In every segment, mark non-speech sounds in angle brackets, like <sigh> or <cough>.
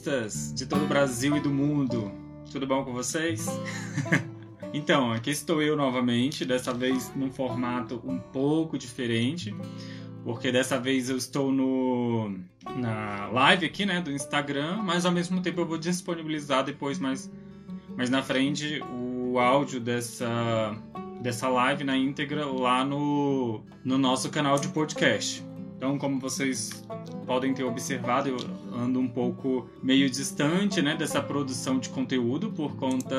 naturistas de todo o Brasil e do mundo. Tudo bom com vocês? <laughs> então, aqui estou eu novamente, dessa vez num formato um pouco diferente, porque dessa vez eu estou no na live aqui, né, do Instagram, mas ao mesmo tempo eu vou disponibilizar depois mais mais na frente o áudio dessa dessa live na íntegra lá no, no nosso canal de podcast. Então, como vocês podem ter observado, eu ando um pouco meio distante né, dessa produção de conteúdo por conta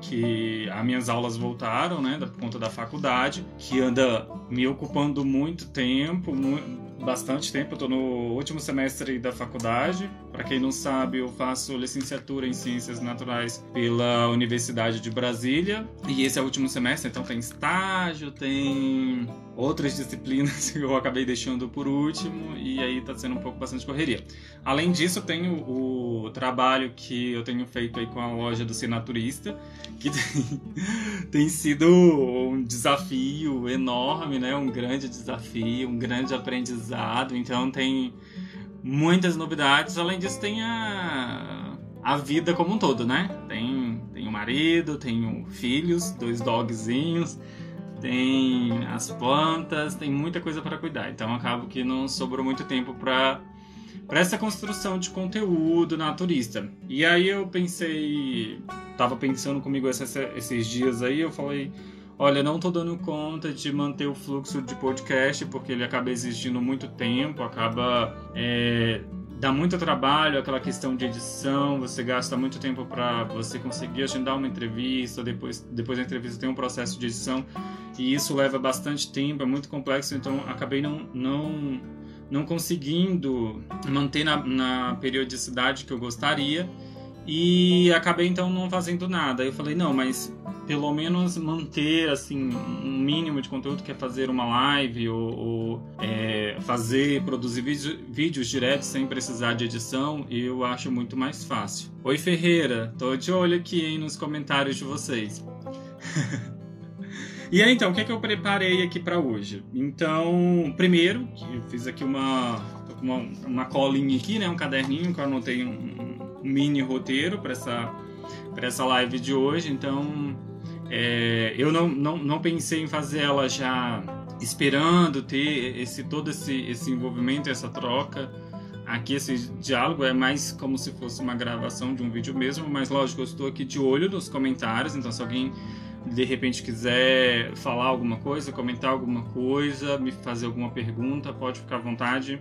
que as minhas aulas voltaram, né, por conta da faculdade, que anda me ocupando muito tempo, bastante tempo. Estou no último semestre da faculdade. Para quem não sabe, eu faço licenciatura em Ciências Naturais pela Universidade de Brasília. E esse é o último semestre, então tem estágio, tem outras disciplinas <laughs> que eu acabei deixando por último. E aí está sendo um pouco bastante correria. Além disso, eu tenho o trabalho que eu tenho feito aí com a loja do Senaturista, que <laughs> tem, tem sido um desafio enorme, né? Um grande desafio, um grande aprendizado. Então tem muitas novidades. Além disso, tem a, a vida como um todo, né? Tem, tem o marido, tenho filhos, dois dogzinhos, tem as plantas, tem muita coisa para cuidar. Então acabo que não sobrou muito tempo para para essa construção de conteúdo naturista. E aí eu pensei, tava pensando comigo esses, esses dias aí, eu falei, olha, não tô dando conta de manter o fluxo de podcast porque ele acaba exigindo muito tempo, acaba é, dá muito trabalho aquela questão de edição, você gasta muito tempo para você conseguir agendar uma entrevista, depois depois da entrevista tem um processo de edição e isso leva bastante tempo, é muito complexo, então acabei não não não conseguindo manter na, na periodicidade que eu gostaria e acabei então não fazendo nada. Eu falei, não, mas pelo menos manter assim um mínimo de conteúdo que é fazer uma live ou, ou é, fazer produzir vídeo, vídeos diretos sem precisar de edição eu acho muito mais fácil oi Ferreira tô de olho aqui hein, nos comentários de vocês <laughs> E aí, então, o que, é que eu preparei aqui para hoje? Então, primeiro, eu fiz aqui uma, uma, uma colinha aqui, né? Um caderninho que eu anotei um, mini roteiro para essa, essa live de hoje. Então, é, eu não, não, não pensei em fazer ela já esperando ter esse todo esse, esse envolvimento, essa troca. Aqui esse diálogo é mais como se fosse uma gravação de um vídeo mesmo, mas lógico, eu estou aqui de olho nos comentários, então se alguém de repente quiser falar alguma coisa, comentar alguma coisa, me fazer alguma pergunta, pode ficar à vontade.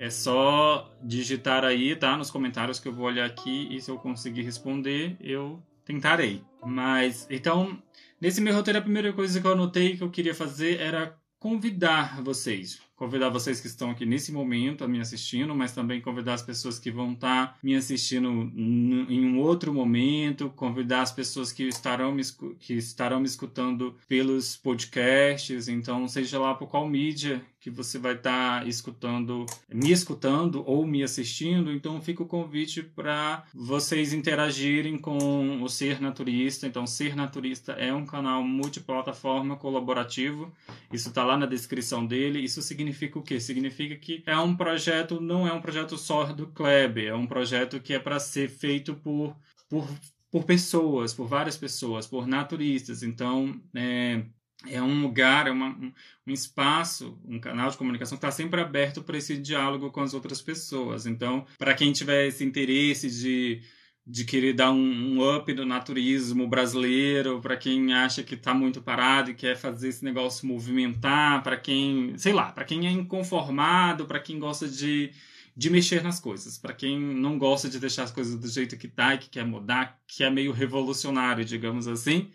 É só digitar aí, tá? Nos comentários que eu vou olhar aqui e se eu conseguir responder, eu tentarei. Mas, então, nesse meu roteiro, a primeira coisa que eu anotei que eu queria fazer era convidar vocês convidar vocês que estão aqui nesse momento a me assistindo, mas também convidar as pessoas que vão estar tá me assistindo em um outro momento, convidar as pessoas que estarão me, que estarão me escutando pelos podcasts, então seja lá por qual mídia que você vai estar tá escutando, me escutando ou me assistindo, então fica o convite para vocês interagirem com o Ser Naturista. Então, Ser Naturista é um canal multiplataforma colaborativo. Isso está lá na descrição dele. Isso significa significa o quê? Significa que é um projeto, não é um projeto só do Kleber, é um projeto que é para ser feito por, por, por pessoas, por várias pessoas, por naturistas. Então, é, é um lugar, é uma, um, um, espaço, um canal de comunicação que está sempre aberto para esse diálogo com as outras pessoas. Então, para quem tiver esse interesse de de querer dar um, um up no naturismo brasileiro, para quem acha que está muito parado e quer fazer esse negócio movimentar, para quem, sei lá, para quem é inconformado, para quem gosta de, de mexer nas coisas, para quem não gosta de deixar as coisas do jeito que tá e que quer mudar, que é meio revolucionário, digamos assim.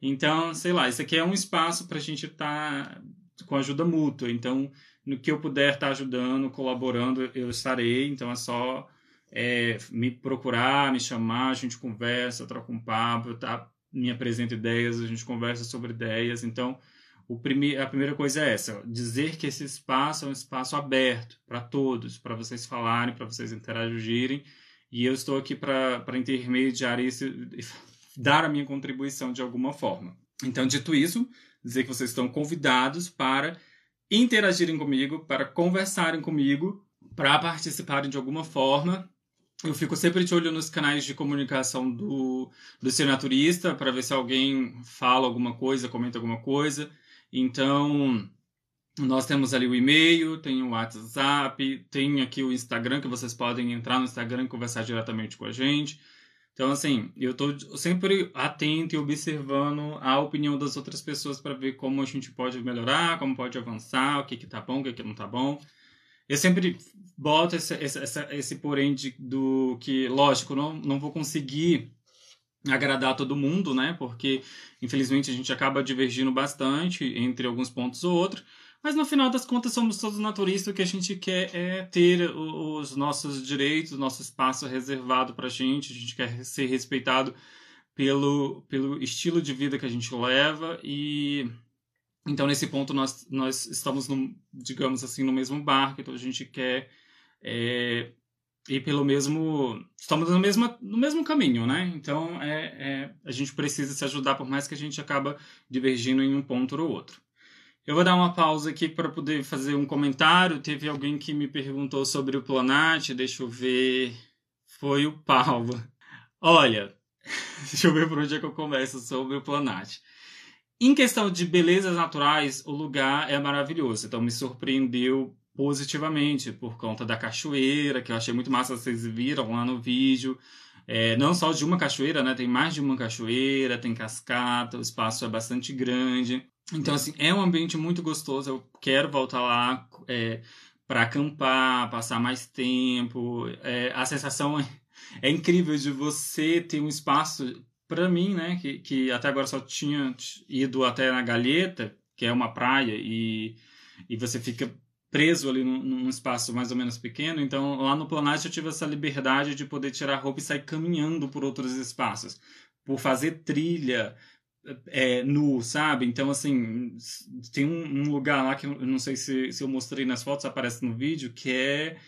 Então, sei lá, isso aqui é um espaço para a gente estar tá com ajuda mútua. Então, no que eu puder estar tá ajudando, colaborando, eu estarei. Então, é só é, me procurar, me chamar, a gente conversa, troca um papo, tá? me apresenta ideias, a gente conversa sobre ideias. Então, prime a primeira coisa é essa: dizer que esse espaço é um espaço aberto para todos, para vocês falarem, para vocês interagirem. E eu estou aqui para intermediar isso, <laughs> dar a minha contribuição de alguma forma. Então, dito isso, dizer que vocês estão convidados para interagirem comigo, para conversarem comigo, para participarem de alguma forma eu fico sempre de olho nos canais de comunicação do, do ser naturista para ver se alguém fala alguma coisa, comenta alguma coisa. Então, nós temos ali o e-mail, tem o WhatsApp, tem aqui o Instagram, que vocês podem entrar no Instagram e conversar diretamente com a gente. Então, assim, eu estou sempre atento e observando a opinião das outras pessoas para ver como a gente pode melhorar, como pode avançar, o que que tá bom, o que que não tá bom. Eu sempre boto esse, esse, esse, porém de, do que, lógico, não, não vou conseguir agradar todo mundo, né? Porque, infelizmente, a gente acaba divergindo bastante entre alguns pontos ou outros. Mas no final das contas somos todos naturistas, o que a gente quer é ter os nossos direitos, o nosso espaço reservado para a gente, a gente quer ser respeitado pelo, pelo estilo de vida que a gente leva e então nesse ponto nós, nós estamos no, digamos assim no mesmo barco, então a gente quer é, ir pelo mesmo estamos no mesmo, no mesmo caminho, né? Então é, é, a gente precisa se ajudar por mais que a gente acaba divergindo em um ponto ou outro. Eu vou dar uma pausa aqui para poder fazer um comentário. Teve alguém que me perguntou sobre o Planat, deixa eu ver. Foi o Paulo. Olha, <laughs> deixa eu ver por onde é que eu começo sobre o Planat. Em questão de belezas naturais, o lugar é maravilhoso. Então me surpreendeu positivamente por conta da cachoeira, que eu achei muito massa, vocês viram lá no vídeo. É, não só de uma cachoeira, né? Tem mais de uma cachoeira, tem cascata, o espaço é bastante grande. Então, assim, é um ambiente muito gostoso. Eu quero voltar lá é, para acampar, passar mais tempo. É, a sensação é, é, incrível de você ter um espaço, para mim, né, que, que até agora só tinha ido até na Galheta, que é uma praia, e, e você fica preso ali num, num, espaço mais ou menos pequeno. Então, lá no Planalto eu tive essa liberdade de poder tirar a roupa e sair caminhando por outros espaços. Por fazer trilha, é, nu, sabe? Então, assim, tem um, um, lugar lá que eu não sei se, se eu mostrei nas fotos, aparece no vídeo, que é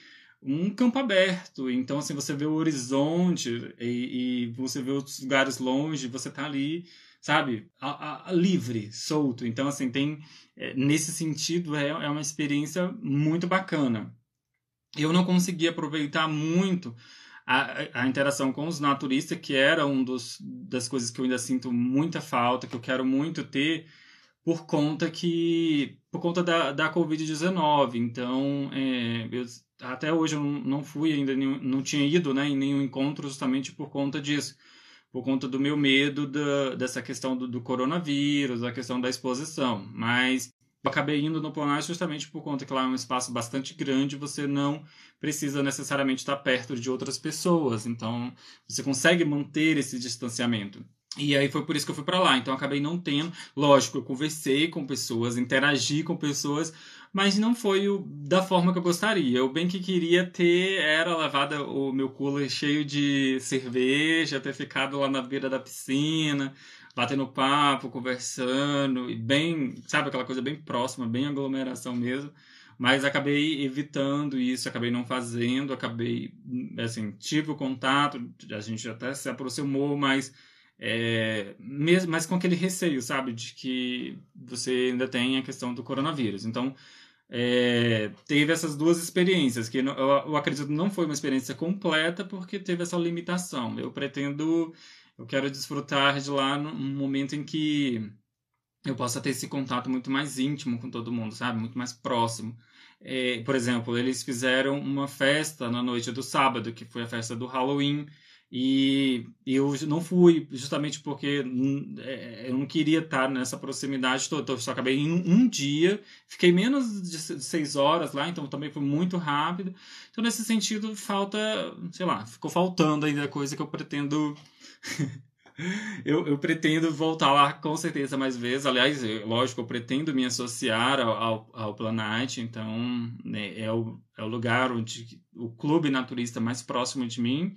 um campo aberto. Então, assim, você vê o horizonte e, e você vê outros lugares longe, você tá ali, sabe? A, a, livre, solto. Então, assim, tem... É, nesse sentido, é, é uma experiência muito bacana. Eu não consegui aproveitar muito a, a interação com os naturistas, que era um dos, das coisas que eu ainda sinto muita falta, que eu quero muito ter, por conta que por conta da, da Covid-19. Então, é, eu, até hoje eu não fui ainda, não tinha ido né, em nenhum encontro justamente por conta disso. Por conta do meu medo da, dessa questão do, do coronavírus, da questão da exposição. Mas eu acabei indo no Planar justamente por conta que lá é um espaço bastante grande, você não precisa necessariamente estar perto de outras pessoas, então você consegue manter esse distanciamento. E aí foi por isso que eu fui para lá. Então acabei não tendo, lógico, eu conversei com pessoas, interagi com pessoas, mas não foi o, da forma que eu gostaria. Eu bem que queria ter era levado o meu cooler cheio de cerveja, ter ficado lá na beira da piscina, batendo papo, conversando, e bem, sabe, aquela coisa bem próxima, bem aglomeração mesmo. Mas acabei evitando isso, acabei não fazendo, acabei, assim, tive o contato, a gente até se aproximou, mas é, mesmo, mas com aquele receio, sabe, de que você ainda tem a questão do coronavírus. Então, é, teve essas duas experiências, que eu, eu acredito não foi uma experiência completa, porque teve essa limitação. Eu pretendo eu quero desfrutar de lá num momento em que eu possa ter esse contato muito mais íntimo com todo mundo, sabe? Muito mais próximo. É, por exemplo, eles fizeram uma festa na noite do sábado, que foi a festa do Halloween, e eu não fui, justamente porque é, eu não queria estar nessa proximidade toda. Então, só acabei em um dia, fiquei menos de seis horas lá, então também foi muito rápido. Então, nesse sentido, falta, sei lá, ficou faltando ainda coisa que eu pretendo <laughs> eu, eu, pretendo voltar lá com certeza mais vezes. Aliás, lógico, eu pretendo me associar ao, ao, ao Planite, então né, é, o, é o lugar onde o clube naturista mais próximo de mim.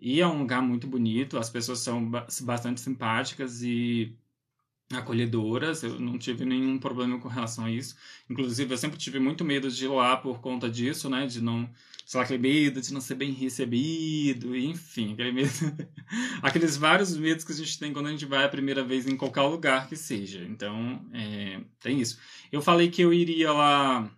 E é um lugar muito bonito, as pessoas são bastante simpáticas e acolhedoras, eu não tive nenhum problema com relação a isso. Inclusive, eu sempre tive muito medo de ir lá por conta disso, né? De não, sei lá, medo de não ser bem recebido, enfim, aquele medo. <laughs> Aqueles vários medos que a gente tem quando a gente vai a primeira vez em qualquer lugar que seja. Então, é, tem isso. Eu falei que eu iria lá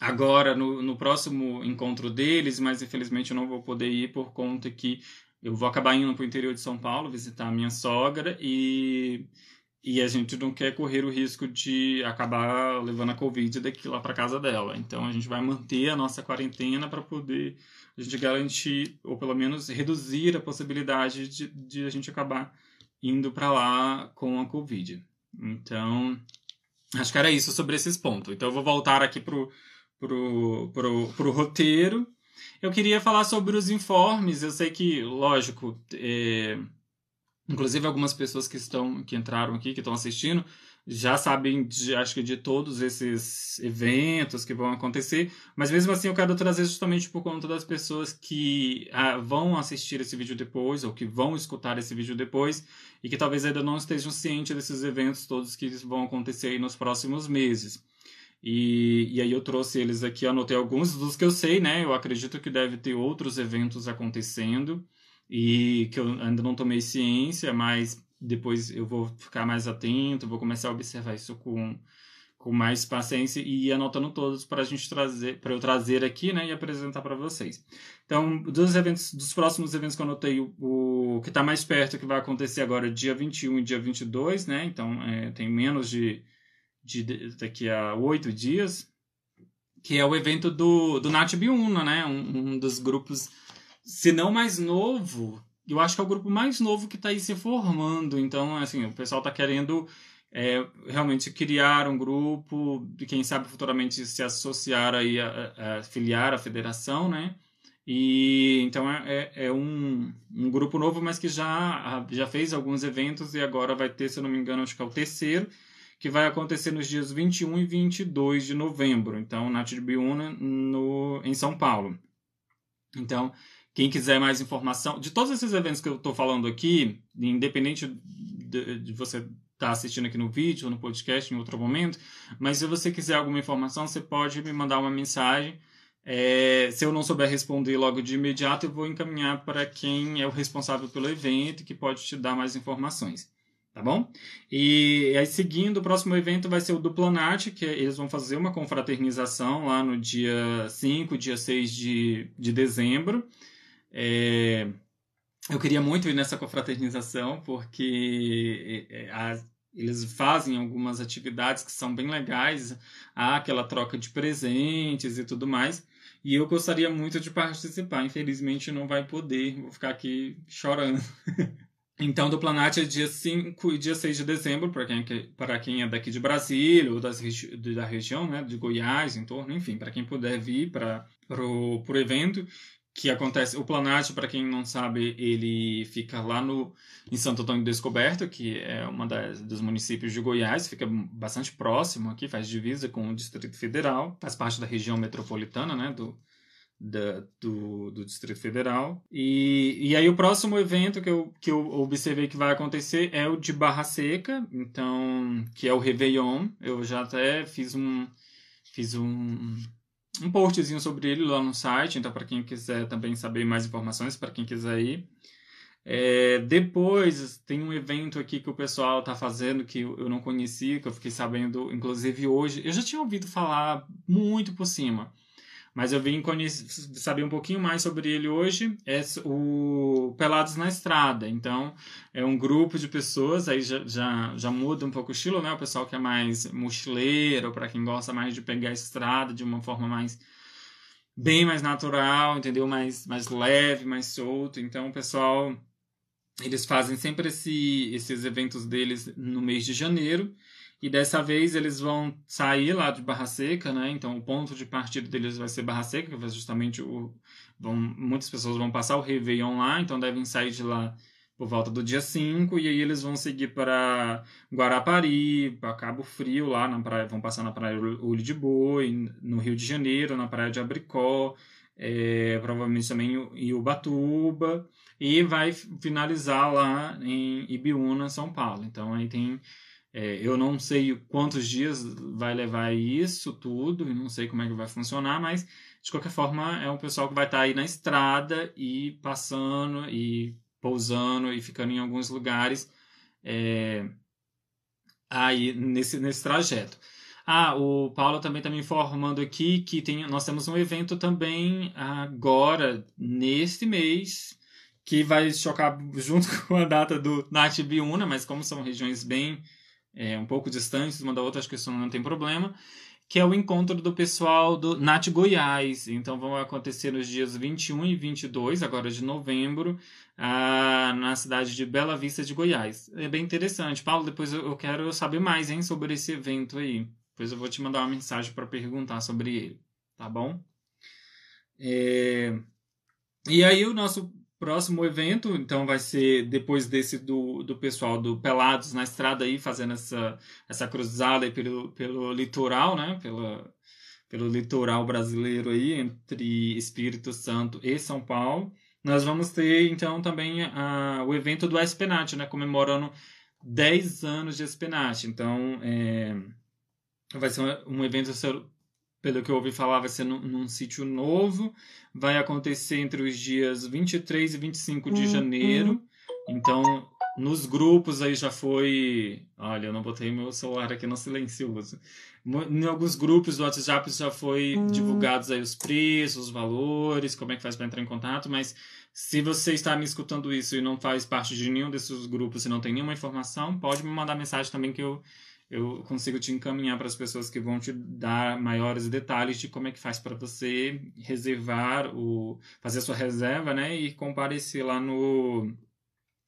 agora no, no próximo encontro deles, mas infelizmente eu não vou poder ir por conta que eu vou acabar indo para o interior de São Paulo visitar a minha sogra e, e a gente não quer correr o risco de acabar levando a Covid daqui lá para casa dela. Então a gente vai manter a nossa quarentena para poder a gente garantir, ou pelo menos reduzir a possibilidade de, de a gente acabar indo para lá com a Covid. Então, acho que era isso sobre esses pontos. Então eu vou voltar aqui pro, pro, pro, pro roteiro eu queria falar sobre os informes. Eu sei que, lógico, é... inclusive algumas pessoas que estão que entraram aqui, que estão assistindo, já sabem, de, acho que de todos esses eventos que vão acontecer, mas mesmo assim eu quero trazer justamente por conta das pessoas que ah, vão assistir esse vídeo depois ou que vão escutar esse vídeo depois e que talvez ainda não estejam cientes desses eventos todos que vão acontecer nos próximos meses. E, e aí eu trouxe eles aqui, anotei alguns dos que eu sei, né? Eu acredito que deve ter outros eventos acontecendo e que eu ainda não tomei ciência, mas depois eu vou ficar mais atento, vou começar a observar isso com, com mais paciência e ir anotando todos para a gente trazer, para eu trazer aqui, né, e apresentar para vocês. Então, dos eventos, dos próximos eventos que eu anotei, o, o que está mais perto, que vai acontecer agora dia 21 e dia 22, né, então é, tem menos de de, daqui a oito dias, que é o evento do, do Nath Biuna, né? Um, um, dos grupos, se não mais novo, eu acho que é o grupo mais novo que está aí se formando. Então, assim, o pessoal está querendo é, realmente criar um grupo, e quem sabe futuramente se associar aí, a, a, a filiar à federação, né? E então é, é, é, um, um grupo novo, mas que já, já fez alguns eventos e agora vai ter, se eu não me engano, acho que é o terceiro que vai acontecer nos dias 21 e 22 de novembro. Então, na Tribuna, no, em São Paulo. Então, quem quiser mais informação, de todos esses eventos que eu estou falando aqui, independente de, de você estar tá assistindo aqui no vídeo ou no podcast em outro momento, mas se você quiser alguma informação, você pode me mandar uma mensagem. É, se eu não souber responder logo de imediato, eu vou encaminhar para quem é o responsável pelo evento, que pode te dar mais informações tá bom? E aí, seguindo, o próximo evento vai ser o do Planat, que eles vão fazer uma confraternização lá no dia 5, dia 6 de, de dezembro. É, eu queria muito ir nessa confraternização, porque é, é, eles fazem algumas atividades que são bem legais, há aquela troca de presentes e tudo mais. E eu gostaria muito de participar, infelizmente não vai poder, vou ficar aqui chorando. <laughs> Então, do Planat é dia 5 e dia 6 de dezembro, para quem, para quem é daqui de Brasília ou das, da região, né, de Goiás, em torno, enfim, para quem puder vir para o evento, que acontece. O Planat, para quem não sabe, ele fica lá no, em Santo Antônio Descoberto, que é uma das, dos municípios de Goiás, fica bastante próximo aqui, faz divisa com o Distrito Federal, faz parte da região metropolitana né, do, da, do, do Distrito Federal. E, e aí o próximo evento que eu, que eu observei que vai acontecer é o de Barra Seca, então, que é o Réveillon. Eu já até fiz um, fiz um, um postzinho sobre ele lá no site, então para quem quiser também saber mais informações, para quem quiser ir. É, depois tem um evento aqui que o pessoal está fazendo que eu não conhecia, que eu fiquei sabendo, inclusive hoje. Eu já tinha ouvido falar muito por cima, mas eu vim saber um pouquinho mais sobre ele hoje. É o Pelados na Estrada. Então, é um grupo de pessoas, aí já, já, já muda um pouco o estilo, né? O pessoal que é mais mochileiro, para quem gosta mais de pegar a estrada de uma forma mais bem mais natural, entendeu? Mais, mais leve, mais solto. Então, o pessoal, eles fazem sempre esse, esses eventos deles no mês de janeiro. E dessa vez eles vão sair lá de Barra Seca, né? Então o ponto de partida deles vai ser Barra Seca, que vai justamente o. Vão, muitas pessoas vão passar o Réveillon lá, então devem sair de lá por volta do dia 5, e aí eles vão seguir para Guarapari, para Cabo Frio, lá na praia, vão passar na praia Olho de Boi, no Rio de Janeiro, na praia de Abricó, é, provavelmente também em Ubatuba, e vai finalizar lá em Ibiúna, São Paulo. Então aí tem é, eu não sei quantos dias vai levar isso tudo, e não sei como é que vai funcionar, mas de qualquer forma é um pessoal que vai estar aí na estrada e passando e pousando e ficando em alguns lugares é, aí nesse, nesse trajeto. Ah, o Paulo também está me informando aqui que tem, nós temos um evento também agora, neste mês, que vai chocar junto <laughs> com a data do Nath Biúna, mas como são regiões bem é, um pouco distantes uma da outra, acho que isso não tem problema que é o encontro do pessoal do NAT Goiás. Então, vão acontecer nos dias 21 e 22, agora de novembro, ah, na cidade de Bela Vista de Goiás. É bem interessante. Paulo, depois eu quero saber mais hein, sobre esse evento aí. Depois eu vou te mandar uma mensagem para perguntar sobre ele, tá bom? É... E aí, o nosso Próximo evento, então, vai ser depois desse do, do pessoal do Pelados na estrada aí, fazendo essa, essa cruzada aí pelo, pelo litoral, né? Pela, pelo litoral brasileiro aí, entre Espírito Santo e São Paulo. Nós vamos ter, então, também a, o evento do Espenate, né? Comemorando 10 anos de Espenate. Então, é, vai ser um, um evento pelo que eu ouvi falar, vai ser num, num sítio novo. Vai acontecer entre os dias 23 e 25 de uhum. janeiro. Então, nos grupos aí já foi. Olha, eu não botei meu celular aqui no silencioso. Em alguns grupos do WhatsApp já foi uhum. divulgados aí os preços, os valores, como é que faz para entrar em contato, mas se você está me escutando isso e não faz parte de nenhum desses grupos e não tem nenhuma informação, pode me mandar mensagem também que eu eu consigo te encaminhar para as pessoas que vão te dar maiores detalhes de como é que faz para você reservar o fazer a sua reserva, né, e comparecer lá no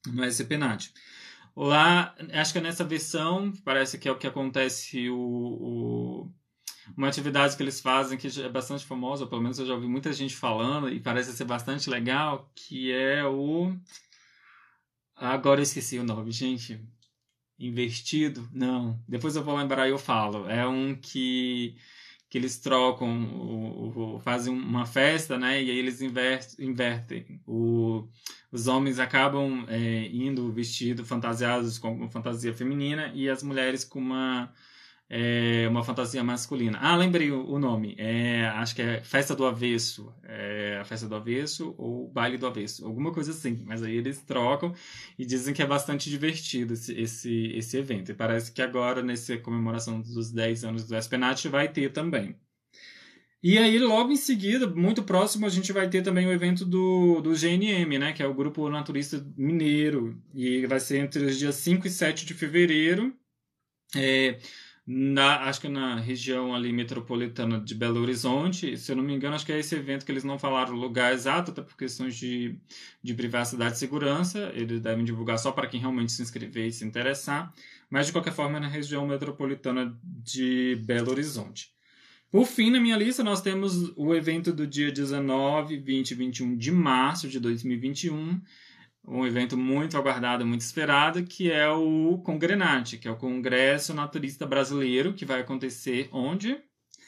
no SPNAT. Lá, acho que é nessa versão, parece que é o que acontece o, o uma atividade que eles fazem que é bastante famosa, pelo menos eu já ouvi muita gente falando e parece ser bastante legal, que é o Agora eu esqueci o nome, gente investido? Não. Depois eu vou lembrar e eu falo. É um que, que eles trocam, o, o, fazem uma festa, né? E aí eles invertem. invertem. O, os homens acabam é, indo vestidos, fantasiados com fantasia feminina e as mulheres com uma é uma fantasia masculina. Ah, lembrei o, nome. É, acho que é Festa do Avesso. É a Festa do Avesso ou Baile do Avesso. Alguma coisa assim. Mas aí eles trocam e dizem que é bastante divertido esse, esse, esse evento. E parece que agora, nessa comemoração dos 10 anos do Espenat, vai ter também. E aí, logo em seguida, muito próximo, a gente vai ter também o evento do, do GNM, né? Que é o Grupo Naturista Mineiro. E vai ser entre os dias 5 e 7 de fevereiro. É, na, acho que na região ali metropolitana de Belo Horizonte, se eu não me engano, acho que é esse evento que eles não falaram o lugar exato, até por questões de, de privacidade e segurança, eles devem divulgar só para quem realmente se inscrever e se interessar, mas de qualquer forma é na região metropolitana de Belo Horizonte. Por fim, na minha lista, nós temos o evento do dia 19, 20 e 21 de março de 2021, um evento muito aguardado, muito esperado, que é o Congrenate, que é o Congresso Naturista Brasileiro, que vai acontecer onde?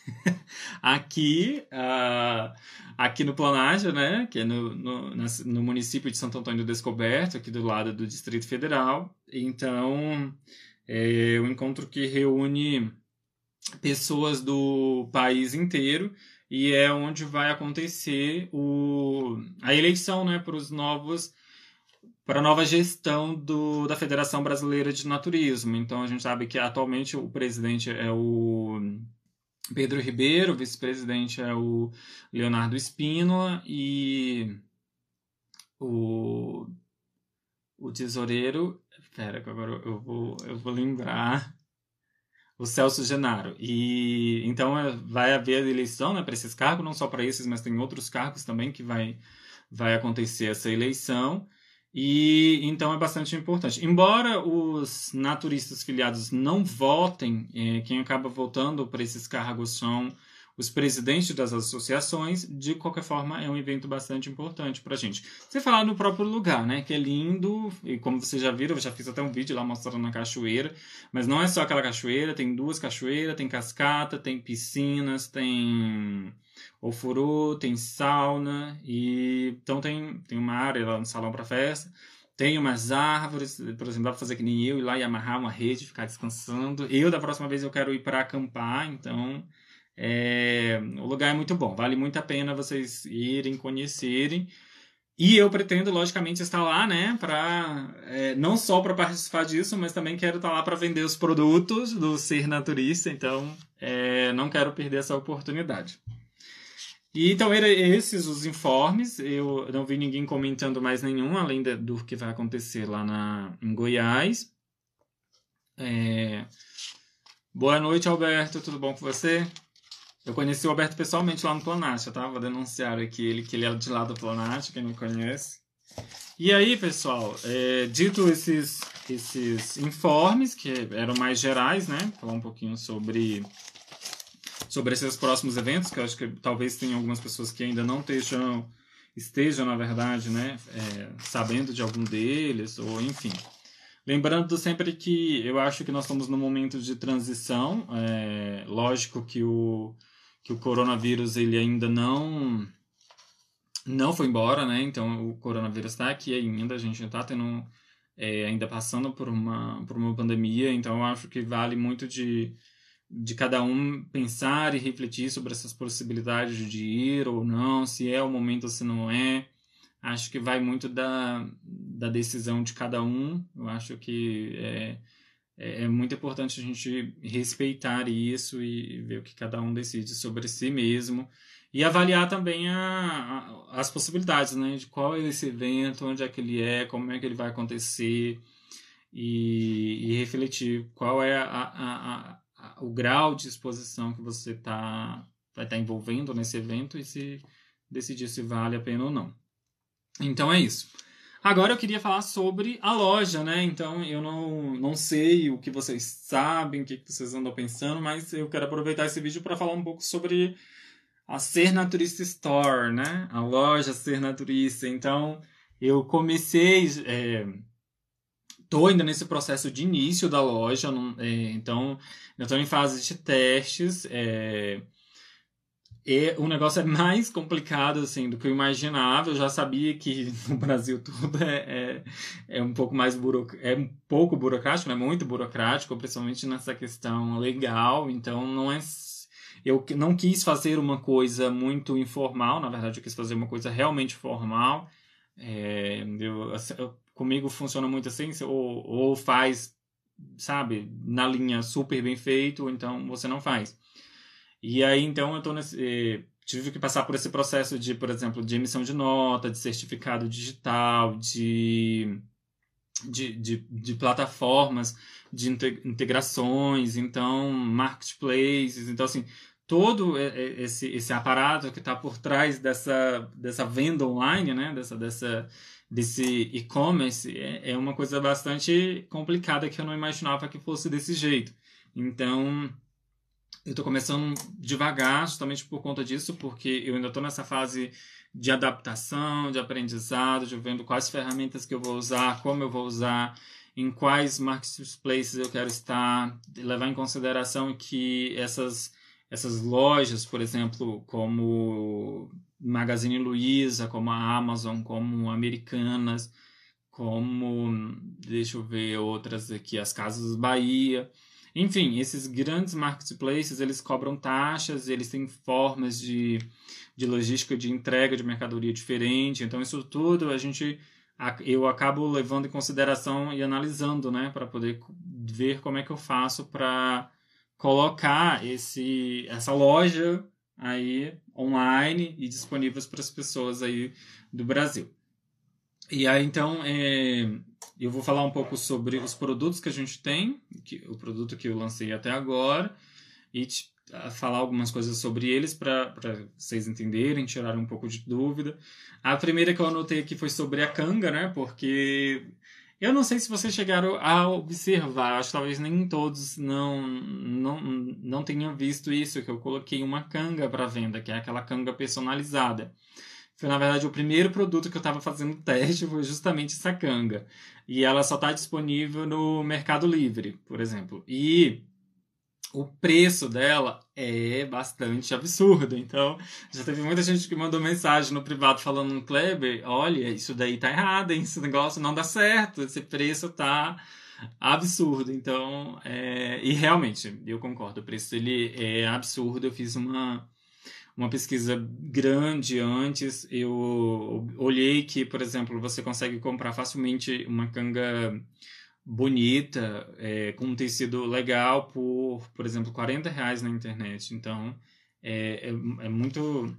<laughs> aqui, uh, aqui no Planágio, né, que é no, no, no, município de Santo Antônio do Descoberto, aqui do lado do Distrito Federal. Então, é um encontro que reúne pessoas do país inteiro e é onde vai acontecer o, a eleição né, para os novos para a nova gestão do, da Federação Brasileira de Naturismo. Então, a gente sabe que atualmente o presidente é o Pedro Ribeiro, vice-presidente é o Leonardo Espínola e o, o tesoureiro. Espera, que agora eu vou, eu vou lembrar. O Celso Genaro. E então é, vai haver eleição né, para esses cargos, não só para esses, mas tem outros cargos também que vai, vai acontecer essa eleição. E então é bastante importante. Embora os naturistas filiados não votem, é, quem acaba votando para esses cargos são os presidentes das associações, de qualquer forma é um evento bastante importante para a gente. Você falar no próprio lugar, né, que é lindo, e como vocês já viram, eu já fiz até um vídeo lá mostrando a cachoeira, mas não é só aquela cachoeira, tem duas cachoeiras, tem cascata, tem piscinas, tem ofurô, tem sauna, e então tem, tem uma área lá no salão para festa, tem umas árvores, por exemplo, dá para fazer que nem eu, ir lá e amarrar uma rede, ficar descansando. Eu, da próxima vez, eu quero ir para acampar, então é, o lugar é muito bom, vale muito a pena vocês irem, conhecerem. e eu pretendo, logicamente, estar lá, né, para é, não só para participar disso, mas também quero estar lá para vender os produtos do Ser Naturista, então é, não quero perder essa oportunidade. E então eram esses os informes. Eu não vi ninguém comentando mais nenhum, além de, do que vai acontecer lá na, em Goiás. É... Boa noite, Alberto. Tudo bom com você? Eu conheci o Alberto pessoalmente lá no Planat, tá? Vou denunciar aqui ele, que ele é de lá do Planat, quem não conhece. E aí, pessoal, é, dito esses, esses informes, que eram mais gerais, né? Falar um pouquinho sobre sobre esses próximos eventos, que eu acho que talvez tenha algumas pessoas que ainda não estejam, estejam na verdade, né, é, sabendo de algum deles, ou enfim. Lembrando sempre que eu acho que nós estamos num momento de transição. É, lógico que o, que o coronavírus ele ainda não não foi embora, né? Então o coronavírus está aqui ainda, a gente está tendo é, ainda passando por uma por uma pandemia, então eu acho que vale muito de de cada um pensar e refletir sobre essas possibilidades de ir ou não, se é o momento ou se não é. Acho que vai muito da, da decisão de cada um. Eu acho que é, é, é muito importante a gente respeitar isso e ver o que cada um decide sobre si mesmo e avaliar também a, a, as possibilidades, né? De qual é esse evento, onde é que ele é, como é que ele vai acontecer e, e refletir qual é a, o grau de exposição que você tá, vai estar tá envolvendo nesse evento e se decidir se vale a pena ou não. Então é isso. Agora eu queria falar sobre a loja, né? Então eu não, não sei o que vocês sabem, o que vocês andam pensando, mas eu quero aproveitar esse vídeo para falar um pouco sobre a Ser Naturista Store, né? A loja Ser Naturista. Então eu comecei. É, Estou ainda nesse processo de início da loja, não, é, então eu estou em fase de testes. É, e o negócio é mais complicado assim do que eu imaginava. Eu já sabia que <laughs> no Brasil tudo é, é, é um pouco mais buroc... é um pouco burocrático, é muito burocrático, principalmente nessa questão legal. Então não é eu não quis fazer uma coisa muito informal, na verdade eu quis fazer uma coisa realmente formal. É, eu, eu comigo funciona muito assim, ou, ou faz, sabe, na linha super bem feito, ou então você não faz. E aí, então, eu tô nesse, eh, tive que passar por esse processo de, por exemplo, de emissão de nota, de certificado digital, de, de, de, de plataformas, de integrações, então, marketplaces, então, assim, todo esse, esse aparato que está por trás dessa, dessa venda online, né, dessa, dessa, desse e-commerce é, é uma coisa bastante complicada que eu não imaginava que fosse desse jeito. Então, eu estou começando devagar, justamente por conta disso, porque eu ainda estou nessa fase de adaptação, de aprendizado, de vendo quais ferramentas que eu vou usar, como eu vou usar, em quais marketplaces eu quero estar, levar em consideração que essas, essas lojas, por exemplo, como Magazine Luiza, como a Amazon, como Americanas, como, deixa eu ver outras aqui, as Casas Bahia. Enfim, esses grandes marketplaces, eles cobram taxas, eles têm formas de, de logística de entrega de mercadoria diferente. Então, isso tudo a gente eu acabo levando em consideração e analisando, né, para poder ver como é que eu faço para colocar esse essa loja aí online e disponíveis para as pessoas aí do Brasil. E aí então é, eu vou falar um pouco sobre os produtos que a gente tem, que, o produto que eu lancei até agora, e te, falar algumas coisas sobre eles para vocês entenderem, tirarem um pouco de dúvida. A primeira que eu anotei aqui foi sobre a canga, né? Porque eu não sei se vocês chegaram a observar, acho que talvez nem todos não, não, não tenham visto isso, que eu coloquei uma canga para venda, que é aquela canga personalizada. Foi, na verdade, o primeiro produto que eu estava fazendo teste foi justamente essa canga. E ela só está disponível no Mercado Livre, por exemplo. E o preço dela é bastante absurdo. Então, já teve muita gente que mandou mensagem no privado falando Kleber, olha, isso daí tá errado, hein? esse negócio não dá certo, esse preço tá absurdo. Então, é... e realmente, eu concordo, o preço ele é absurdo. Eu fiz uma uma pesquisa grande antes. Eu olhei que, por exemplo, você consegue comprar facilmente uma canga bonita, é, com um tecido legal, por, por exemplo, 40 reais na internet. Então, é, é, é, muito.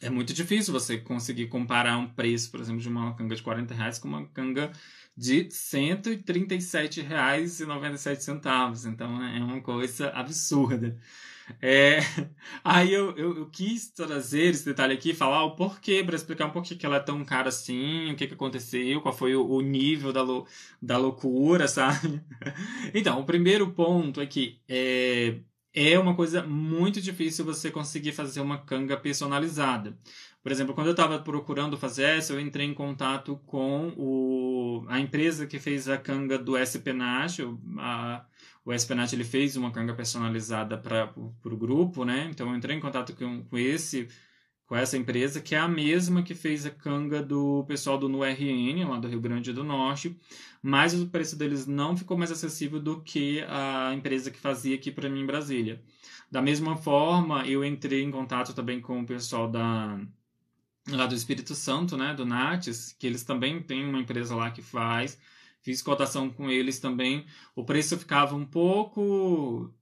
É muito difícil você conseguir comparar um preço, por exemplo, de uma canga de 40 reais com uma canga de R$ 137,97. Então é uma coisa absurda. É, <laughs> aí eu, eu, eu, quis trazer esse detalhe aqui, falar o porquê, para explicar um pouquinho que ela é tão cara assim, o que, que aconteceu, qual foi o, o nível da, lou, da loucura, <laughs> sabe? Então, o primeiro ponto é que é, é uma coisa muito difícil você conseguir fazer uma canga personalizada. Por exemplo, quando eu estava procurando fazer essa, eu entrei em contato com o, a empresa que fez a canga do SPNAT, a, o Espionage ele fez uma canga personalizada para o grupo, né? Então eu entrei em contato com, com esse com essa empresa, que é a mesma que fez a canga do pessoal do NURN, lá do Rio Grande do Norte, mas o preço deles não ficou mais acessível do que a empresa que fazia aqui para mim em Brasília. Da mesma forma, eu entrei em contato também com o pessoal da lá do Espírito Santo, né, do Nates, que eles também têm uma empresa lá que faz fiz cotação com eles também. O preço ficava um pouco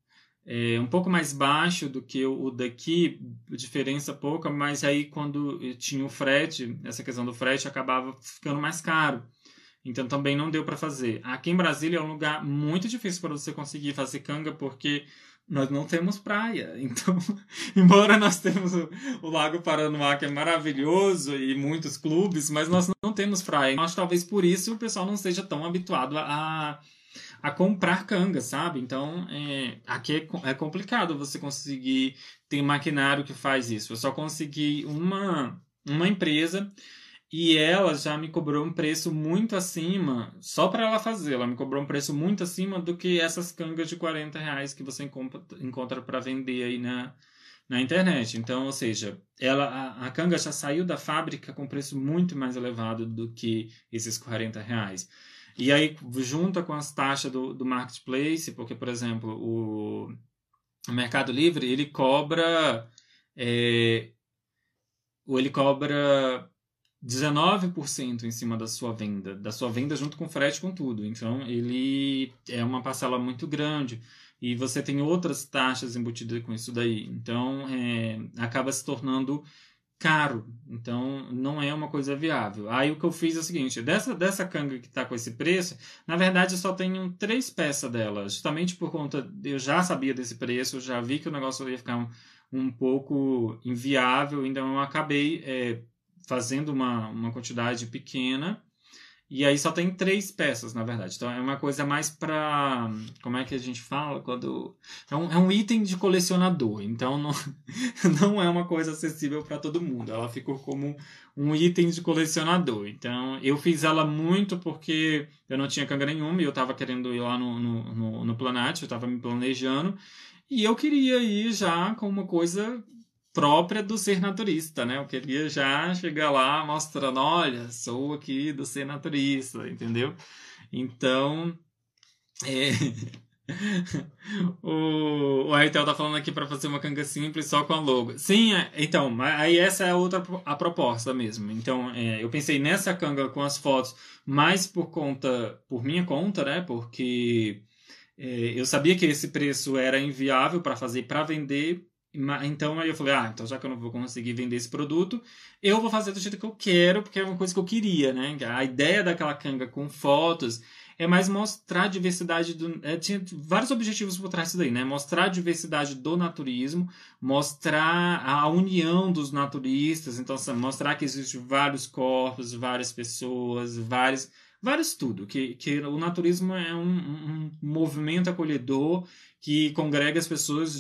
é, um pouco mais baixo do que o daqui, diferença pouca, mas aí quando tinha o frete, essa questão do frete acabava ficando mais caro. Então também não deu para fazer. Aqui em Brasília é um lugar muito difícil para você conseguir fazer canga porque nós não temos praia. <laughs> Então, embora nós temos o, o, Lago Paranoá, que é maravilhoso, e muitos clubes, mas nós não temos praia. Eu acho talvez por isso o pessoal não seja tão habituado a, a comprar canga, sabe? Então, é, aqui é, é complicado você conseguir ter maquinário que faz isso. Eu só consegui uma, uma empresa e ela já me cobrou um preço muito acima, só para ela fazer, ela me cobrou um preço muito acima do que essas cangas de 40 reais que você encontra para vender aí na, na internet. Então, ou seja, ela, a, a canga já saiu da fábrica com preço muito mais elevado do que esses 40 reais. E aí, junta com as taxas do, do marketplace, porque, por exemplo, o, Mercado Livre, ele cobra... É, ele cobra 19% em cima da sua venda, da sua venda junto com frete com tudo. Então ele é uma parcela muito grande e você tem outras taxas embutidas com isso daí. Então é, acaba se tornando caro. Então não é uma coisa viável. Aí o que eu fiz é o seguinte: dessa, dessa canga que está com esse preço, na verdade eu só tenho três peças dela, justamente por conta. Eu já sabia desse preço, eu já vi que o negócio ia ficar um, um pouco inviável, então eu acabei. É, fazendo uma, uma quantidade pequena. E aí só tem três peças, na verdade. Então é uma coisa mais para. Como é que a gente fala? Quando. É um, é um item de colecionador. Então não, <laughs> não é uma coisa acessível para todo mundo. Ela ficou como um item de colecionador. Então eu fiz ela muito porque eu não tinha canga nenhuma e eu estava querendo ir lá no, no, no, no Planat, eu estava me planejando. E eu queria ir já com uma coisa própria do ser naturista, né? Eu queria já chegar lá mostrando, olha, sou aqui do ser naturista, entendeu? Então, é... <laughs> o, o Airtel tá falando aqui para fazer uma canga simples só com a logo. Sim, é, então, aí essa é a outra a proposta mesmo. Então, é, eu pensei nessa canga com as fotos mais por conta, por minha conta, né? Porque é, eu sabia que esse preço era inviável para fazer para vender então aí eu falei, ah, então já que eu não vou conseguir vender esse produto, eu vou fazer do jeito que eu quero, porque é uma coisa que eu queria, né? A ideia daquela canga com fotos é mais mostrar a diversidade do. É, tinha vários objetivos por trás disso daí, né? Mostrar a diversidade do naturismo, mostrar a união dos naturistas, então mostrar que existem vários corpos, várias pessoas, vários vários tudo, que, que o naturismo é um, um movimento acolhedor que congrega as pessoas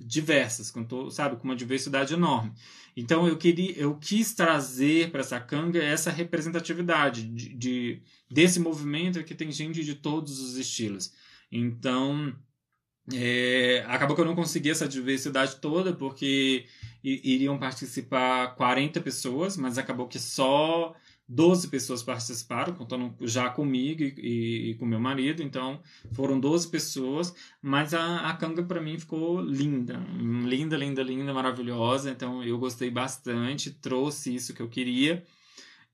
diversas, com, sabe, com uma diversidade enorme. Então eu queria, eu quis trazer para essa canga essa representatividade de, de, desse movimento que tem gente de todos os estilos. Então é, acabou que eu não consegui essa diversidade toda porque iriam participar 40 pessoas, mas acabou que só 12 pessoas participaram, contando já comigo e, e, com meu marido, então foram 12 pessoas, mas a, a canga para mim ficou linda, linda, linda, linda, maravilhosa, então eu gostei bastante, trouxe isso que eu queria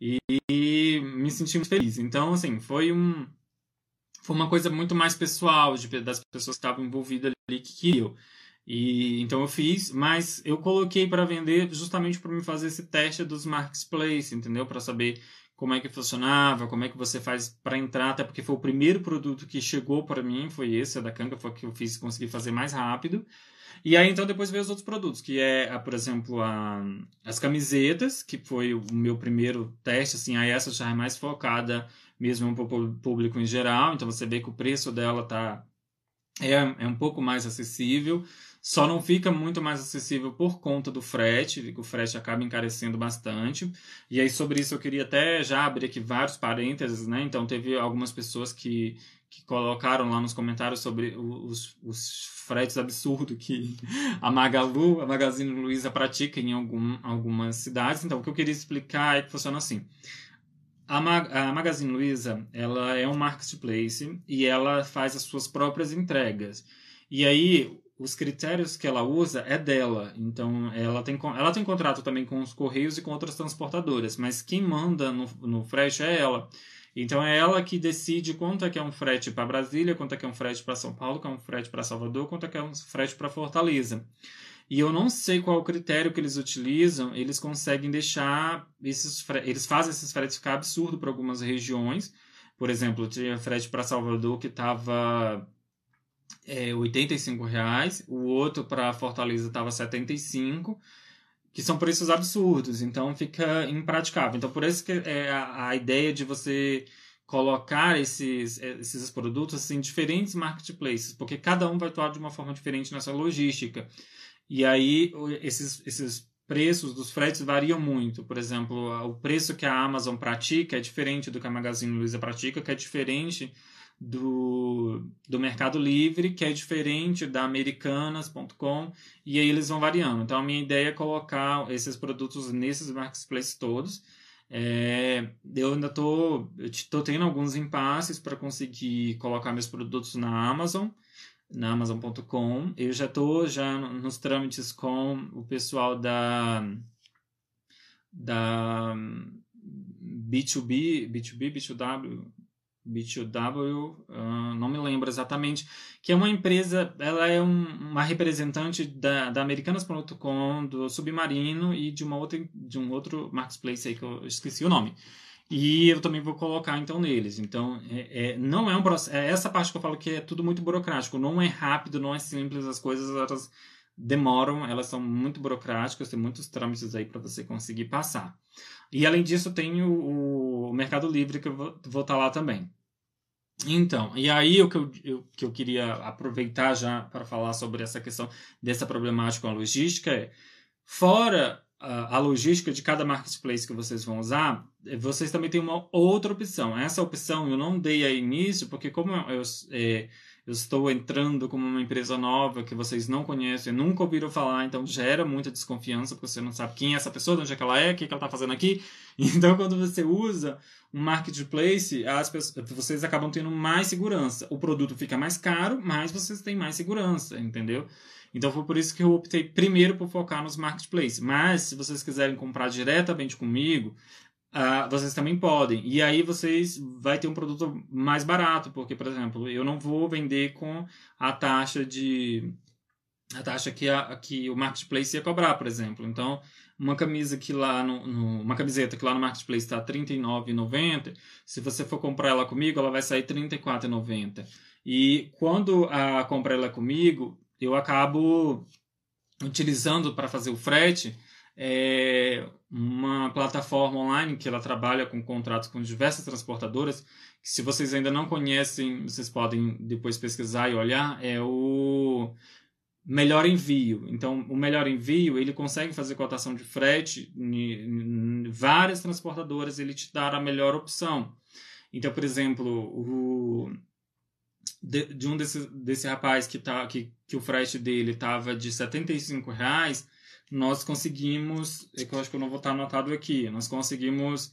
e, e me senti muito feliz. Então, assim, foi um foi uma coisa muito mais pessoal de, das pessoas que estavam envolvidas ali que queriam. E então eu fiz, mas eu coloquei para vender justamente para me fazer esse teste dos marketplace, entendeu? Para saber como é que funcionava, como é que você faz para entrar, até porque foi o primeiro produto que chegou para mim, foi esse, a da Kanga, foi que eu fiz consegui fazer mais rápido. E aí então depois veio os outros produtos, que é, por exemplo, a, as camisetas, que foi o meu primeiro teste, assim, aí essa já é mais focada mesmo para o público em geral, então você vê que o preço dela tá é, é um pouco mais acessível. Só não fica muito mais acessível por conta do frete, que o frete acaba encarecendo bastante. E aí, sobre isso, eu queria até já abrir aqui vários parênteses, né? Então, teve algumas pessoas que, que colocaram lá nos comentários sobre os, os fretes absurdos que a Magalu, a Magazine Luiza pratica em algum, algumas cidades. Então, o que eu queria explicar é que funciona assim. A, a Magazine Luiza, ela é um marketplace e ela faz as suas próprias entregas. E aí, os critérios que ela usa é dela. Então, ela tem, ela tem contrato também com os Correios e com outras transportadoras, mas quem manda no, no frete é ela. Então, é ela que decide quanto é que é um frete para Brasília, quanto é que é um frete para São Paulo, quanto é um frete para Salvador, quanto é que é um frete para Fortaleza. E eu não sei qual o critério que eles utilizam, eles conseguem deixar esses eles fazem esses fretes ficar absurdo para algumas regiões. Por exemplo, tinha frete para Salvador que estava é, 85 reais, o outro para Fortaleza estava 75, que são preços absurdos, então fica impraticável. Então por isso que é a, a ideia de você colocar esses, esses produtos assim, em diferentes marketplaces, porque cada um vai atuar de uma forma diferente nessa logística. E aí esses, esses preços dos fretes variam muito. Por exemplo, o preço que a Amazon pratica é diferente do que a Magazine Luiza pratica, que é diferente do, do Mercado Livre, que é diferente da Americanas.com, e aí eles vão variando. Então, a minha ideia é colocar esses produtos nesses marketplaces todos. É, eu ainda estou tô, tô tendo alguns impasses para conseguir colocar meus produtos na Amazon, na Amazon.com. Eu já estou já nos trâmites com o pessoal da da B2B, B2B, B2W, B2W, uh, não me lembro exatamente, que é uma empresa, ela é um, uma representante da, da Americanas.com, do Submarino e de, uma outra, de um outro marketplace aí que eu esqueci o nome. E eu também vou colocar então neles. Então, é, é, não é um processo. É essa parte que eu falo que é tudo muito burocrático. Não é rápido, não é simples. As coisas elas demoram, elas são muito burocráticas, tem muitos trâmites aí para você conseguir passar. E além disso, tem o, o Mercado Livre que eu vou, vou estar tá lá também. Então, e aí o que eu, eu, que eu queria aproveitar já para falar sobre essa questão dessa problemática com a logística é, fora a, a, logística de cada marketplace que vocês vão usar, vocês também têm uma outra opção. Essa opção eu não dei aí início, porque como eu, é, eu estou entrando como uma empresa nova que vocês não conhecem, nunca ouviram falar, então gera muita desconfiança, porque você não sabe quem é essa pessoa, de onde é que ela é, o que, é que ela está fazendo aqui. <laughs> Então, quando você usa um marketplace, as pessoas, vocês acabam tendo mais segurança. O produto fica mais caro, mas vocês têm mais segurança, entendeu? Então foi por isso que eu optei primeiro por focar nos marketplaces. Mas se vocês quiserem comprar diretamente comigo, Uh, vocês também podem. E aí vocês vai ter um produto mais barato, porque, por exemplo, eu não vou vender com a taxa de a taxa que, a, que o marketplace ia cobrar, por exemplo. Então, uma camisa que lá no, no uma camiseta que lá no marketplace está R$ 39,90, se você for comprar ela comigo, ela vai sair R$ 34,90. E quando a compra ela comigo, eu acabo utilizando para fazer o frete é uma plataforma online que ela trabalha com contratos com diversas transportadoras. Que se vocês ainda não conhecem, vocês podem depois pesquisar e olhar. É o Melhor Envio. Então, o Melhor Envio ele consegue fazer cotação de frete em, várias transportadoras. Ele te dá a melhor opção. Então, por exemplo, o de, de um desse, desse rapaz que, tá, que, que o frete dele estava de 75 reais nós conseguimos, é que eu acho que eu não vou estar anotado aqui, nós conseguimos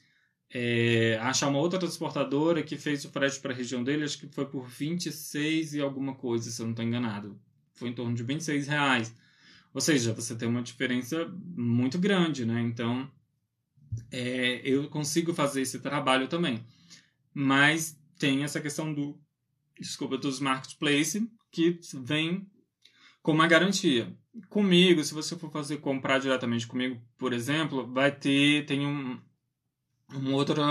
é, achar uma outra transportadora que fez o frete para a região dele, acho que foi por 26 e alguma coisa, se eu não estou enganado. Foi em torno de 26 reais. Ou seja, você tem uma diferença muito grande, né? Então, é, eu consigo fazer esse trabalho também. Mas tem essa questão do, desculpa, dos marketplace que vem com uma garantia. Comigo, se você for fazer comprar diretamente comigo, por exemplo, vai ter tem um um outro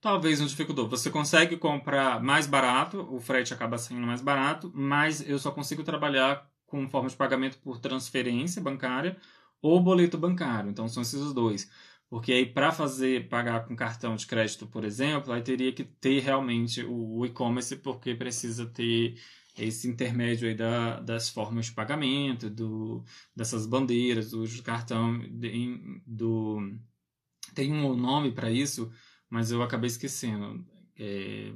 talvez um dificultou. Você consegue comprar mais barato, o frete acaba saindo mais barato, mas eu só consigo trabalhar com forma de pagamento por transferência bancária ou boleto bancário. Então são esses dois. Porque aí para fazer pagar com cartão de crédito, por exemplo, aí teria que ter realmente o e-commerce porque precisa ter esse intermédio aí da, das formas de pagamento, do, dessas bandeiras, do cartão, de, do tem um nome para isso, mas eu acabei esquecendo. É...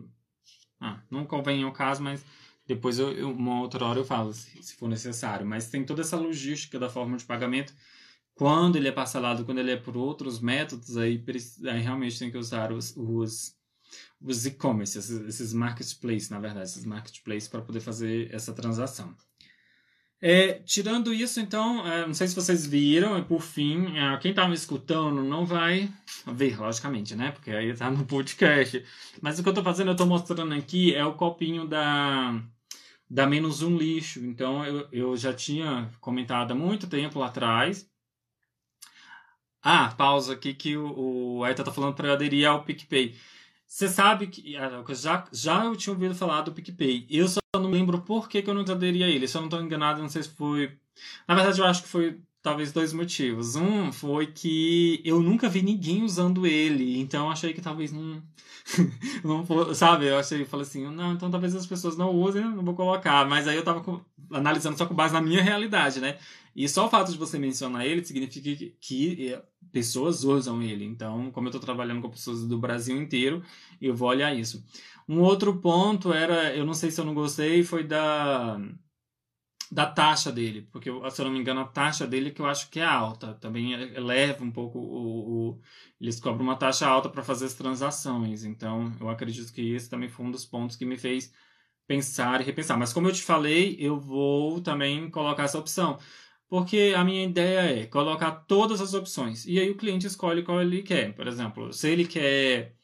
Ah, não convém ao caso, mas depois eu, eu, uma outra hora eu falo, se, se, for necessário. Mas tem toda essa logística da forma de pagamento. Quando ele é parcelado, quando ele é por outros métodos, aí, aí realmente tem que usar os, os, os e-commerce, esses, esses marketplaces, na verdade, esses marketplaces para poder fazer essa transação. É, tirando isso, então, é, não sei se vocês viram, e por fim, é, quem está me escutando não vai ver, logicamente, né? Porque aí está no podcast. Mas o que eu estou fazendo, eu estou mostrando aqui, é o copinho da, da Menos Um Lixo. Então, eu, eu já tinha comentado há muito tempo atrás. Ah, pausa aqui que o, o Aita tá falando para aderir ao PicPay. Você sabe que. Ah, já, já eu tinha ouvido falar do PicPay. Eu só não lembro por que, que eu não aderi a ele. Se eu não estou enganado, não sei se foi. Na verdade, eu acho que foi talvez dois motivos. Um foi que eu nunca vi ninguém usando ele, então achei que talvez não. <laughs> não sabe? Eu achei, falei assim, não, então talvez as pessoas não usem, não vou colocar. Mas aí eu tava com, analisando só com base na minha realidade, né? E só o fato de você mencionar ele significa que, que pessoas usam ele. Então, como eu estou trabalhando com pessoas do Brasil inteiro, eu vou olhar isso. Um outro ponto era, eu não sei se eu não gostei, foi da da taxa dele, porque se eu não me engano a taxa dele que eu acho que é alta, também eleva um pouco o, o eles cobram uma taxa alta para fazer as transações, então eu acredito que esse também foi um dos pontos que me fez pensar e repensar. Mas como eu te falei, eu vou também colocar essa opção. Porque a minha ideia é colocar todas as opções. E aí o cliente escolhe qual ele quer. Por exemplo, se ele quer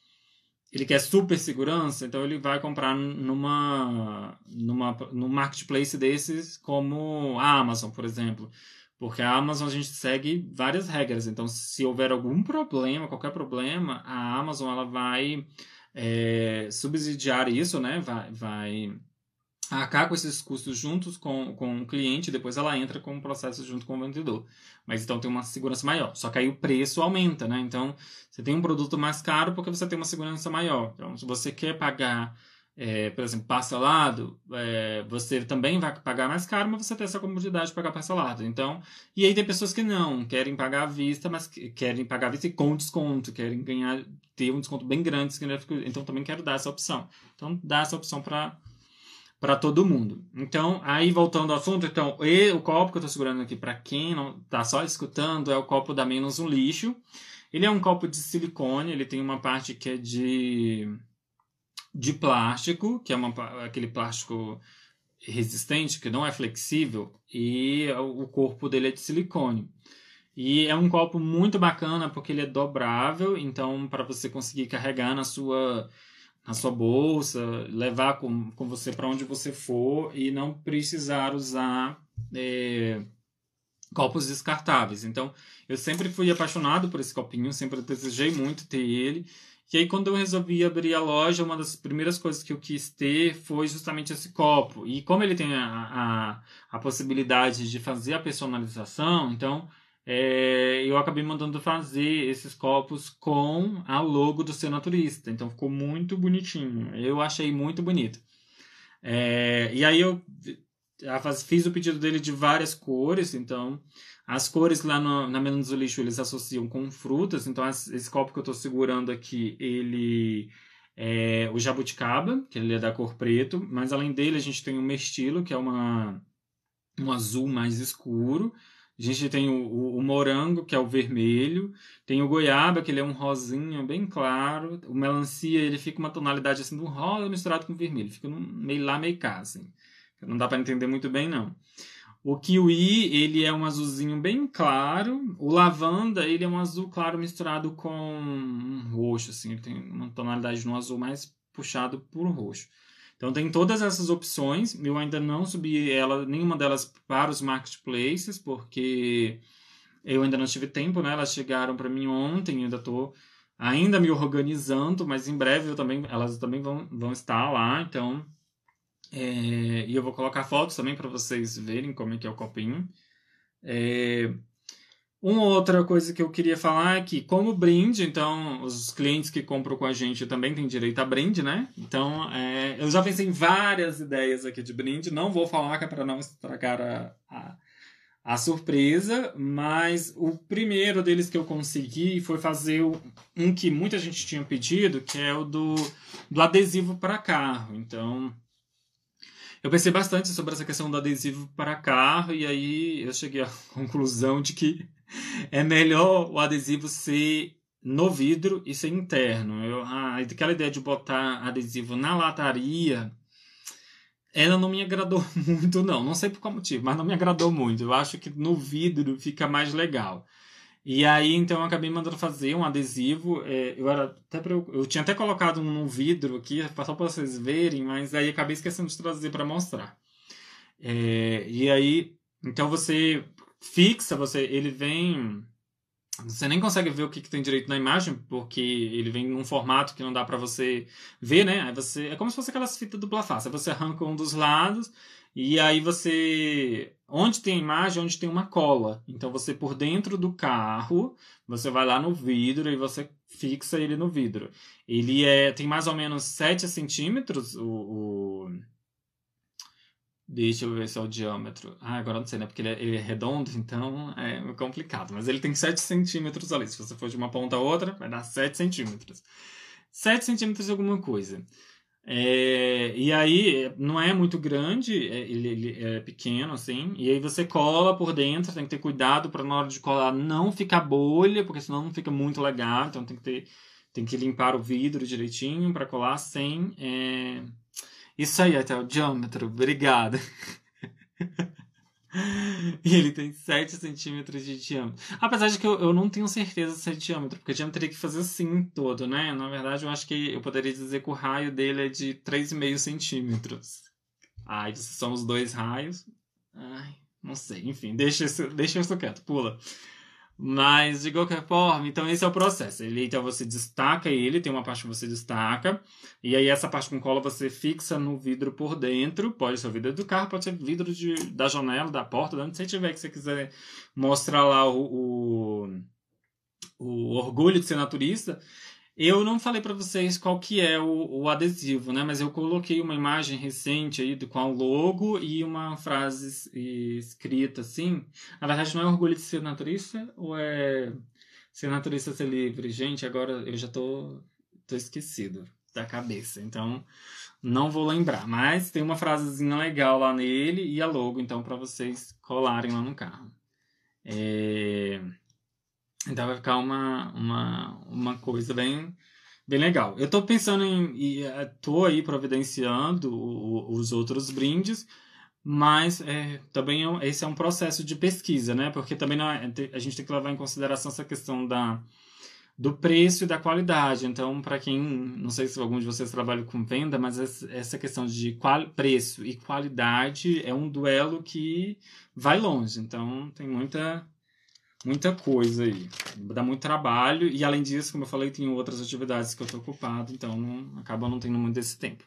ele quer super segurança, então ele vai comprar numa, numa num marketplace desses como a Amazon, por exemplo. Porque a Amazon a gente segue várias regras. Então, se houver algum problema, qualquer problema, a Amazon ela vai é, subsidiar isso, né? Vai, vai arcar com esses custos juntos com, com o cliente, depois ela entra com o processo junto com o vendedor. Mas então tem uma segurança maior. Só que aí o preço aumenta, né? Então você tem um produto mais caro porque você tem uma segurança maior. Então, se você quer pagar, é, por exemplo, parcelado, é, você também vai pagar mais caro, mas você tem essa comodidade de pagar parcelado. Então, e aí tem pessoas que não querem pagar à vista, mas querem pagar à vista e com desconto, querem ganhar, ter um desconto bem grande. Então também quero dar essa opção. Então dá essa opção para para todo mundo. Então, aí voltando ao assunto, então, o copo que eu estou segurando aqui para quem não está só escutando é o copo da Menos um Lixo. Ele é um copo de silicone, ele tem uma parte que é de de plástico, que é uma, aquele plástico resistente, que não é flexível, e o corpo dele é de silicone. E é um copo muito bacana porque ele é dobrável, então para você conseguir carregar na sua na sua bolsa, levar com, com você para onde você for e não precisar usar é, copos descartáveis. Então, eu sempre fui apaixonado por esse copinho, sempre desejei muito ter ele. E aí, quando eu resolvi abrir a loja, uma das primeiras coisas que eu quis ter foi justamente esse copo. E como ele tem a, a, a possibilidade de fazer a personalização, então é, eu acabei mandando fazer esses copos com a logo do seu naturista. Então ficou muito bonitinho. Eu achei muito bonito. É, e aí eu fiz o pedido dele de várias cores. Então as cores lá no, na Menos do Lixo eles associam com frutas. Então esse copo que eu estou segurando aqui, ele é o jabuticaba, que ele é da cor preto. Mas além dele a gente tem o mestilo, que é uma, um azul mais escuro A gente tem o, o, o, morango, que é o vermelho, tem o goiaba, que ele é um rosinha bem claro, o melancia, ele fica uma tonalidade assim do rosa misturado com vermelho, fica meio lá, meio cá, assim. Não dá para entender muito bem, não. O kiwi, ele é um azulzinho bem claro. O lavanda, ele é um azul claro misturado com um roxo, assim. Ele tem uma tonalidade no azul mais puxado por roxo. Então tem todas essas opções. Eu ainda não subi ela, nenhuma delas para os marketplaces, porque eu ainda não tive tempo, né? Elas chegaram para mim ontem, ainda estou ainda me organizando, mas em breve eu também, elas também vão, vão estar lá, então é, e eu vou colocar fotos também para vocês verem como é que é o copinho. É, uma outra coisa que eu queria falar é que, como brinde, então, os clientes que compram com a gente também têm direito a brinde, né? Então, é, eu já pensei em várias ideias aqui de brinde. Não vou falar que é para não estragar a, a, a, surpresa, mas o primeiro deles que eu consegui foi fazer um que muita gente tinha pedido, que é o do, do adesivo para carro. Então, eu pensei bastante sobre essa questão do adesivo para carro e aí eu cheguei à <laughs> conclusão de que <laughs> é melhor o adesivo ser no vidro e ser interno. Eu, ah, aquela ideia de botar adesivo na lataria, ela não me agradou <laughs> muito, não. Não sei por qual motivo, mas não me agradou muito. Eu acho que no vidro fica mais legal. E aí, então, eu acabei mandando fazer um adesivo. É, eu, era até eu, tinha até colocado um vidro aqui, só para vocês verem, mas aí acabei esquecendo de trazer para mostrar. É, e aí, então você fixa, você ele vem. Você nem consegue ver o que, que tem direito na imagem, porque ele vem num formato que não dá para você ver, né? Aí você, é como se fosse aquelas fitas dupla face. Aí você arranca um dos lados e aí você. Onde tem a imagem, onde tem uma cola. Então você por dentro do carro, você vai lá no vidro e você fixa ele no vidro. Ele é, tem mais ou menos 7 centímetros o, o... Deixa eu ver se é o diâmetro. Ah, agora não sei, né? Porque ele é, ele é, redondo, então é complicado. Mas ele tem 7 centímetros ali. Se você for de uma ponta a outra, vai dar 7 centímetros. 7 centímetros alguma coisa. É, e aí não é muito grande, é, ele, ele, é pequeno assim, e aí você cola por dentro, tem que ter cuidado para na hora de colar não ficar bolha, porque senão não fica muito legal, então tem que ter, tem que limpar o vidro direitinho para colar sem. É... Isso aí, até o diâmetro, obrigado. <laughs> E ele tem 7 centímetros de diâmetro. Apesar de que eu, eu não tenho certeza se é diâmetro, porque diâmetro teria que fazer assim todo, né? Na verdade, eu acho que eu poderia dizer que o raio dele é de 3,5 centímetros. Ai, são os dois raios. Ai, não sei. Enfim, deixa isso, deixa isso quieto, pula. Mas, de qualquer forma, então esse é o processo. Ele, então você destaca ele, tem uma parte que você destaca, e aí essa parte com cola você fixa no vidro por dentro. Pode ser o vidro do carro, pode ser vidro de, da janela, da porta, de onde você tiver que você quiser mostrar lá o, o, o orgulho de ser naturista. Eu não falei para vocês qual que é o, o, adesivo, né? Mas eu coloquei uma imagem recente aí com o logo e uma frase escrita assim. Na verdade, não é orgulho de ser naturista ou é ser naturista ser livre? Gente, agora eu já tô, tô esquecido da cabeça, então não vou lembrar. Mas tem uma frasezinha legal lá nele e a logo, então, para vocês colarem lá no carro. É... Então vai ficar uma, uma, uma coisa bem, bem legal. Eu estou pensando em. Estou aí providenciando os outros brindes, mas é, também é, esse é um processo de pesquisa, né? Porque também é, a gente tem que levar em consideração essa questão da, do preço e da qualidade. Então, para quem, não sei se algum de vocês trabalha com venda, mas essa questão de qual, preço e qualidade é um duelo que vai longe. Então, tem muita muita coisa aí. Dá muito trabalho e além disso, como eu falei, tem outras atividades que eu estou ocupado, então não, acaba não tendo muito desse tempo.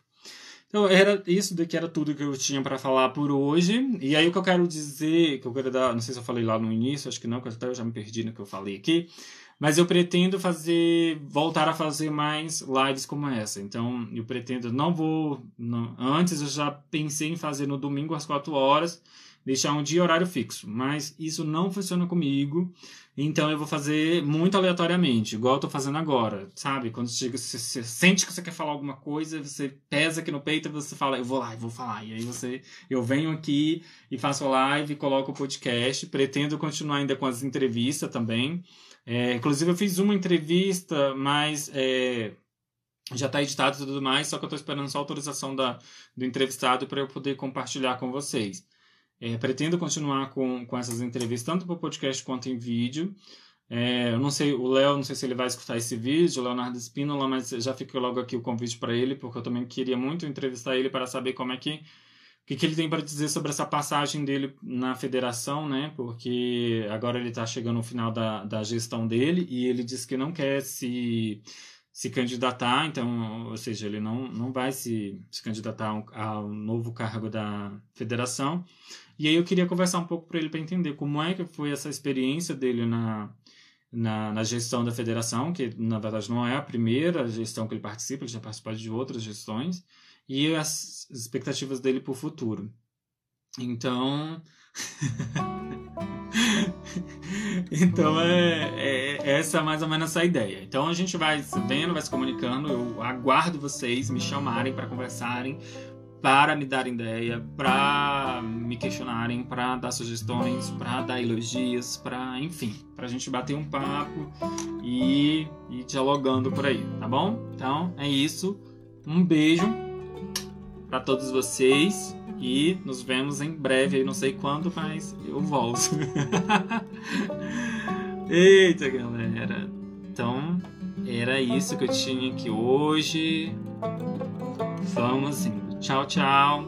Então, era isso daqui era tudo que eu tinha para falar por hoje. E aí o que eu quero dizer, que eu quero dar, não sei se eu falei lá no início, acho que não, porque até eu já me perdi no que eu falei aqui, mas eu pretendo fazer, voltar a fazer mais lives como essa. Então, eu pretendo, não vou, não, antes eu já pensei em fazer no domingo às 4 horas, deixar um dia e horário fixo, mas isso não funciona comigo, então eu vou fazer muito aleatoriamente, igual eu tô fazendo agora, sabe? Quando você, você sente que você quer falar alguma coisa, você pesa aqui no peito e você fala, eu vou lá, eu vou falar. E aí você, eu venho aqui e faço live, coloco o podcast, pretendo continuar ainda com as entrevistas também. É, inclusive eu fiz uma entrevista, mas é, já está editado e tudo mais, só que eu estou esperando só a autorização da, do entrevistado para eu poder compartilhar com vocês. É, pretendo continuar com, com essas entrevistas, tanto para o podcast quanto em vídeo. É, eu não sei, o Léo, não sei se ele vai escutar esse vídeo, o Leonardo Espínola, mas já fica logo aqui o convite para ele, porque eu também queria muito entrevistar ele para saber como é que o que, que ele tem para dizer sobre essa passagem dele na federação, né? Porque agora ele está chegando no final da, da gestão dele e ele disse que não quer se se candidatar, então, ou seja, ele não, não vai se, se candidatar ao, ao novo cargo da federação. E aí eu queria conversar um pouco para ele para entender como é que foi essa experiência dele na, na, na, gestão da federação, que na verdade não é a primeira gestão que ele participa, ele já participou de outras gestões, e as expectativas dele para o futuro. Então. <laughs> então é, é, essa é mais ou menos a ideia. Então a gente vai se vendo, vai se comunicando. Eu aguardo vocês me chamarem para conversarem, para me darem ideia, para me questionarem, para dar sugestões, para dar elogios, para enfim, para a gente bater um papo e ir dialogando por aí, tá bom? Então é isso. Um beijo para todos vocês e nos vemos em breve, aí não sei quando, mas eu volto. <laughs> Eita, galera. Então, era isso que eu tinha aqui hoje. Vamos indo. Tchau, tchau.